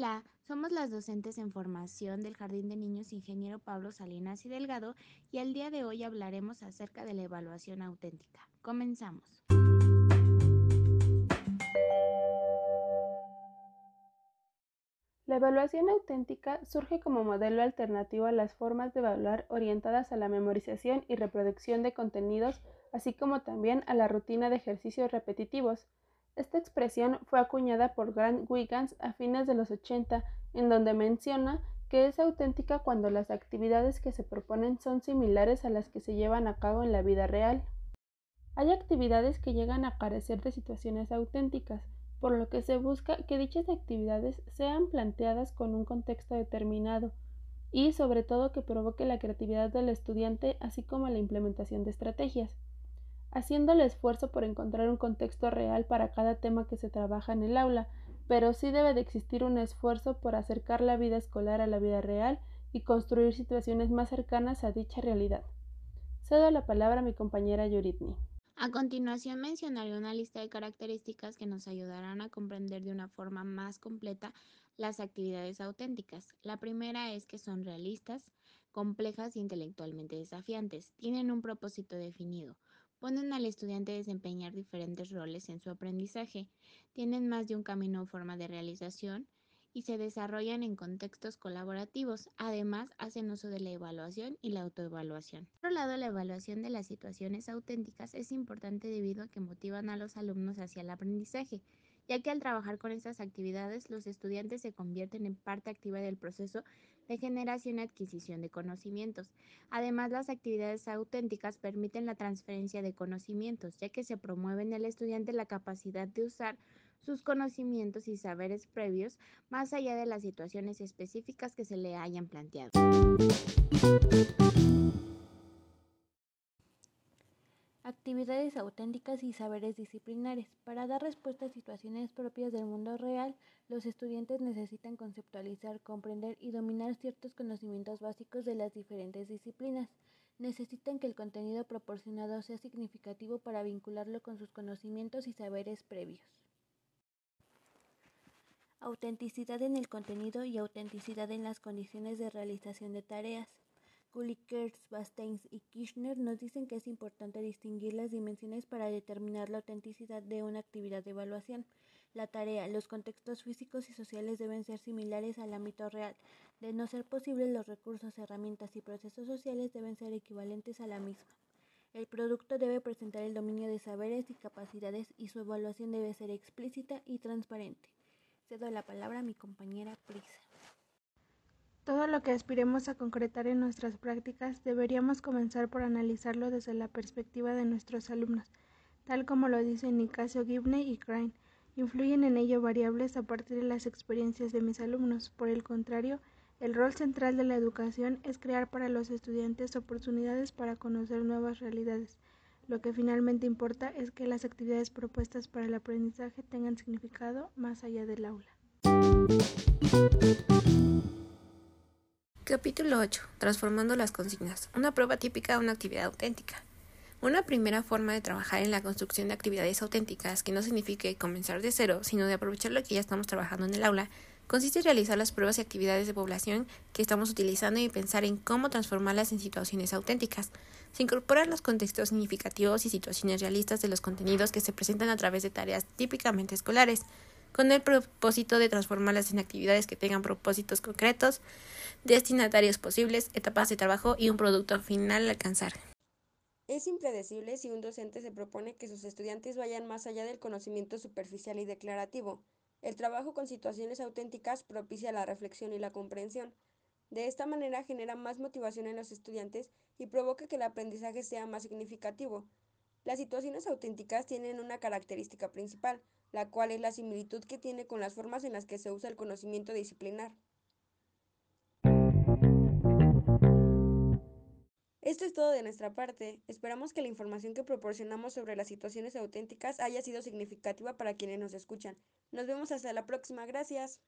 Hola, somos las docentes en formación del Jardín de Niños Ingeniero Pablo Salinas y Delgado y el día de hoy hablaremos acerca de la evaluación auténtica. Comenzamos. La evaluación auténtica surge como modelo alternativo a las formas de evaluar orientadas a la memorización y reproducción de contenidos, así como también a la rutina de ejercicios repetitivos. Esta expresión fue acuñada por Grant Wiggins a fines de los 80, en donde menciona que es auténtica cuando las actividades que se proponen son similares a las que se llevan a cabo en la vida real. Hay actividades que llegan a carecer de situaciones auténticas, por lo que se busca que dichas actividades sean planteadas con un contexto determinado y sobre todo que provoque la creatividad del estudiante así como la implementación de estrategias haciendo el esfuerzo por encontrar un contexto real para cada tema que se trabaja en el aula, pero sí debe de existir un esfuerzo por acercar la vida escolar a la vida real y construir situaciones más cercanas a dicha realidad. Cedo la palabra a mi compañera Yuritni. A continuación mencionaré una lista de características que nos ayudarán a comprender de una forma más completa las actividades auténticas. La primera es que son realistas, complejas e intelectualmente desafiantes. Tienen un propósito definido ponen al estudiante a desempeñar diferentes roles en su aprendizaje, tienen más de un camino o forma de realización y se desarrollan en contextos colaborativos. Además, hacen uso de la evaluación y la autoevaluación. Por otro lado, la evaluación de las situaciones auténticas es importante debido a que motivan a los alumnos hacia el aprendizaje, ya que al trabajar con estas actividades los estudiantes se convierten en parte activa del proceso de generación y adquisición de conocimientos. Además, las actividades auténticas permiten la transferencia de conocimientos, ya que se promueve en el estudiante la capacidad de usar sus conocimientos y saberes previos más allá de las situaciones específicas que se le hayan planteado. Actividades auténticas y saberes disciplinares. Para dar respuesta a situaciones propias del mundo real, los estudiantes necesitan conceptualizar, comprender y dominar ciertos conocimientos básicos de las diferentes disciplinas. Necesitan que el contenido proporcionado sea significativo para vincularlo con sus conocimientos y saberes previos. Autenticidad en el contenido y autenticidad en las condiciones de realización de tareas. Kulikers, Basteins y Kirchner nos dicen que es importante distinguir las dimensiones para determinar la autenticidad de una actividad de evaluación. La tarea, los contextos físicos y sociales deben ser similares al ámbito real. De no ser posible, los recursos, herramientas y procesos sociales deben ser equivalentes a la misma. El producto debe presentar el dominio de saberes y capacidades y su evaluación debe ser explícita y transparente. Cedo la palabra a mi compañera Prisa. Todo lo que aspiremos a concretar en nuestras prácticas deberíamos comenzar por analizarlo desde la perspectiva de nuestros alumnos, tal como lo dicen Nicasio Gibney y Crane. Influyen en ello variables a partir de las experiencias de mis alumnos. Por el contrario, el rol central de la educación es crear para los estudiantes oportunidades para conocer nuevas realidades. Lo que finalmente importa es que las actividades propuestas para el aprendizaje tengan significado más allá del aula. Capítulo 8. Transformando las consignas. Una prueba típica de una actividad auténtica. Una primera forma de trabajar en la construcción de actividades auténticas, que no signifique comenzar de cero, sino de aprovechar lo que ya estamos trabajando en el aula, consiste en realizar las pruebas y actividades de población que estamos utilizando y pensar en cómo transformarlas en situaciones auténticas. Se incorporan los contextos significativos y situaciones realistas de los contenidos que se presentan a través de tareas típicamente escolares con el propósito de transformarlas en actividades que tengan propósitos concretos, destinatarios posibles, etapas de trabajo y un producto final alcanzar. Es impredecible si un docente se propone que sus estudiantes vayan más allá del conocimiento superficial y declarativo. El trabajo con situaciones auténticas propicia la reflexión y la comprensión. De esta manera genera más motivación en los estudiantes y provoca que el aprendizaje sea más significativo. Las situaciones auténticas tienen una característica principal, la cual es la similitud que tiene con las formas en las que se usa el conocimiento disciplinar. Esto es todo de nuestra parte. Esperamos que la información que proporcionamos sobre las situaciones auténticas haya sido significativa para quienes nos escuchan. Nos vemos hasta la próxima. Gracias.